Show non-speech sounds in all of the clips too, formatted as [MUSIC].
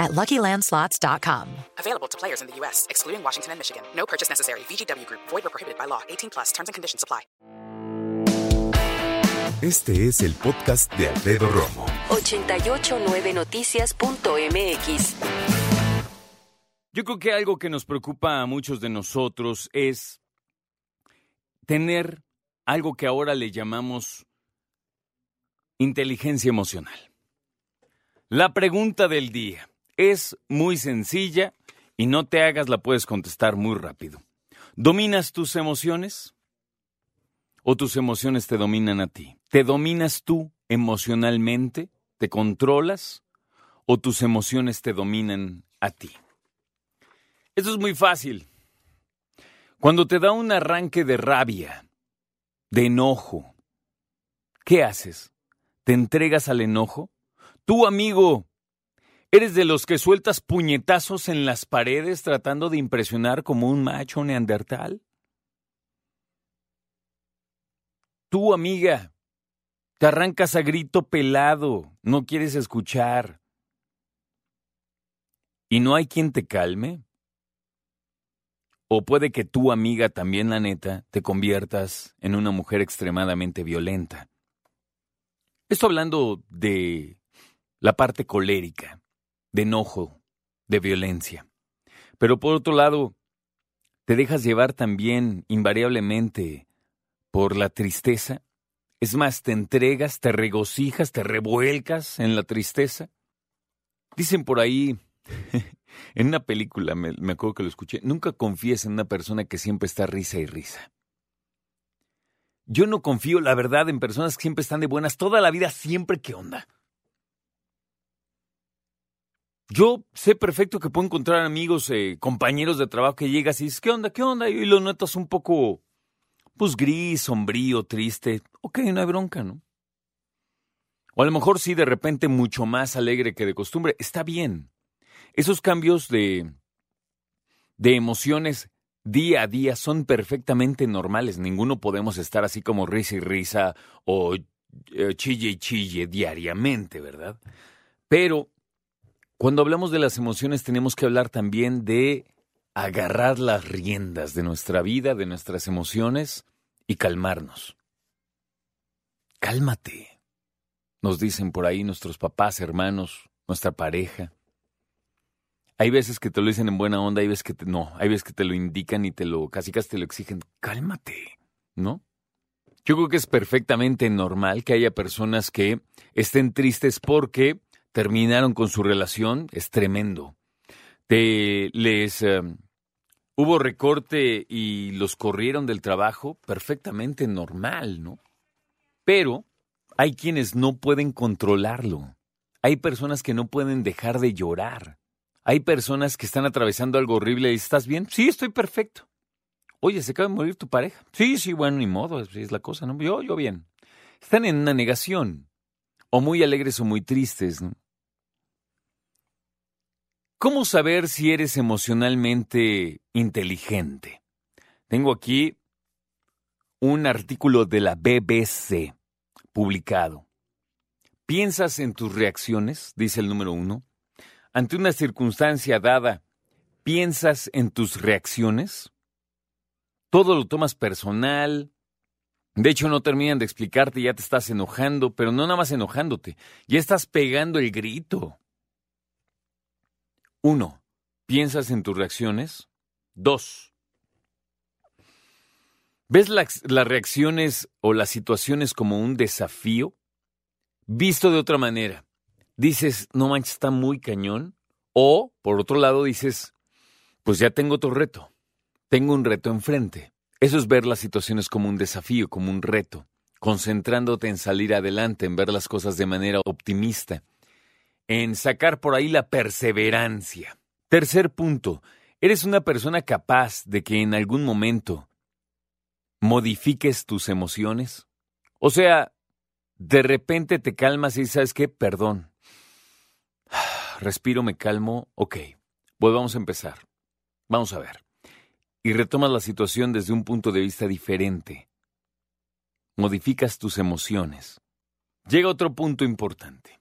at LuckyLandSlots.com. Available to players in the U.S., excluding Washington and Michigan. No purchase necessary. VGW Group. Void or prohibited by law. 18 plus. Terms and conditions apply. Este es el podcast de Alfredo Romo. 889noticias.mx Yo creo que algo que nos preocupa a muchos de nosotros es tener algo que ahora le llamamos inteligencia emocional. La pregunta del día es muy sencilla y no te hagas la puedes contestar muy rápido. ¿Dominas tus emociones? ¿O tus emociones te dominan a ti? ¿Te dominas tú emocionalmente? ¿Te controlas? ¿O tus emociones te dominan a ti? Esto es muy fácil. Cuando te da un arranque de rabia, de enojo, ¿qué haces? ¿Te entregas al enojo? Tú, amigo, ¿eres de los que sueltas puñetazos en las paredes tratando de impresionar como un macho neandertal? Tú, amiga, te arrancas a grito pelado, no quieres escuchar. ¿Y no hay quien te calme? O puede que tú, amiga, también la neta, te conviertas en una mujer extremadamente violenta. Esto hablando de la parte colérica, de enojo, de violencia. Pero por otro lado, te dejas llevar también invariablemente por la tristeza. Es más, te entregas, te regocijas, te revuelcas en la tristeza. Dicen por ahí, [LAUGHS] en una película, me, me, acuerdo que lo escuché, nunca confíes en una persona que siempre está risa y risa. Yo no confío, la verdad, en personas que siempre están de buenas toda la vida, siempre que onda. Yo sé perfecto que puedo encontrar amigos, eh, compañeros de trabajo que llegas y dices, ¿qué onda? ¿Qué onda? Y lo notas un poco, pues gris, sombrío, triste. Ok, no hay bronca, ¿no? O a lo mejor sí, de repente mucho más alegre que de costumbre. Está bien. Esos cambios de, de emociones día a día son perfectamente normales. Ninguno podemos estar así como risa y risa o eh, chille y chille diariamente, ¿verdad? Pero cuando hablamos de las emociones tenemos que hablar también de agarrar las riendas de nuestra vida, de nuestras emociones y calmarnos. Cálmate, nos dicen por ahí nuestros papás, hermanos, nuestra pareja. Hay veces que te lo dicen en buena onda, hay veces que te, no, hay veces que te lo indican y te lo, casi casi te lo exigen. Cálmate, ¿no? Yo creo que es perfectamente normal que haya personas que estén tristes porque terminaron con su relación, es tremendo. Te, les eh, hubo recorte y los corrieron del trabajo, perfectamente normal, ¿no? Pero hay quienes no pueden controlarlo. Hay personas que no pueden dejar de llorar. Hay personas que están atravesando algo horrible y ¿estás bien? Sí, estoy perfecto. Oye, se acaba de morir tu pareja. Sí, sí, bueno, ni modo, es la cosa, ¿no? Yo, yo bien. Están en una negación. O muy alegres o muy tristes, ¿no? ¿Cómo saber si eres emocionalmente inteligente? Tengo aquí un artículo de la BBC publicado. ¿Piensas en tus reacciones? Dice el número uno. Ante una circunstancia dada, ¿piensas en tus reacciones? Todo lo tomas personal. De hecho, no terminan de explicarte, ya te estás enojando, pero no nada más enojándote, ya estás pegando el grito. Uno, ¿piensas en tus reacciones? Dos, ¿ves las, reacciones o las situaciones como un desafío? Visto de otra manera, dices, no manches, está muy cañón. O, por otro lado, dices, pues ya tengo otro reto. Tengo un reto enfrente. Eso es ver las situaciones como un desafío, como un reto, concentrándote en salir adelante, en ver las cosas de manera optimista, en sacar por ahí la perseverancia. Tercer punto, eres una persona capaz de que en algún momento modifiques tus emociones? O sea, de repente te calmas y sabes qué, perdón. [SIGHS] Respiro, me calmo, ok, volvamos a empezar. Vamos a ver. Y retomas la situación desde un punto de vista diferente. Modificas tus emociones. Llega otro punto importante.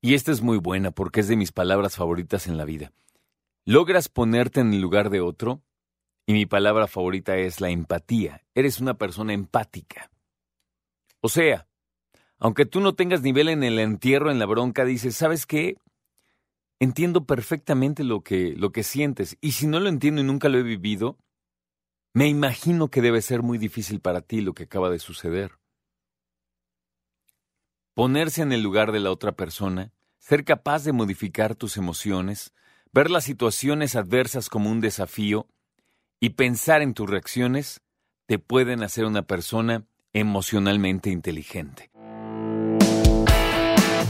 Y esta es muy buena porque es de mis palabras favoritas en la vida. Logras ponerte en el lugar de otro y mi palabra favorita es la empatía. Eres una persona empática. O sea, aunque tú no tengas nivel en el entierro, en la bronca, dices, ¿sabes qué? Entiendo perfectamente lo que, lo que sientes. Y si no lo entiendo y nunca lo he vivido, me imagino que debe ser muy difícil para ti lo que acaba de suceder. Ponerse en el lugar de la otra persona, ser capaz de modificar tus emociones, ver las situaciones adversas como un desafío y pensar en tus reacciones te pueden hacer una persona emocionalmente inteligente.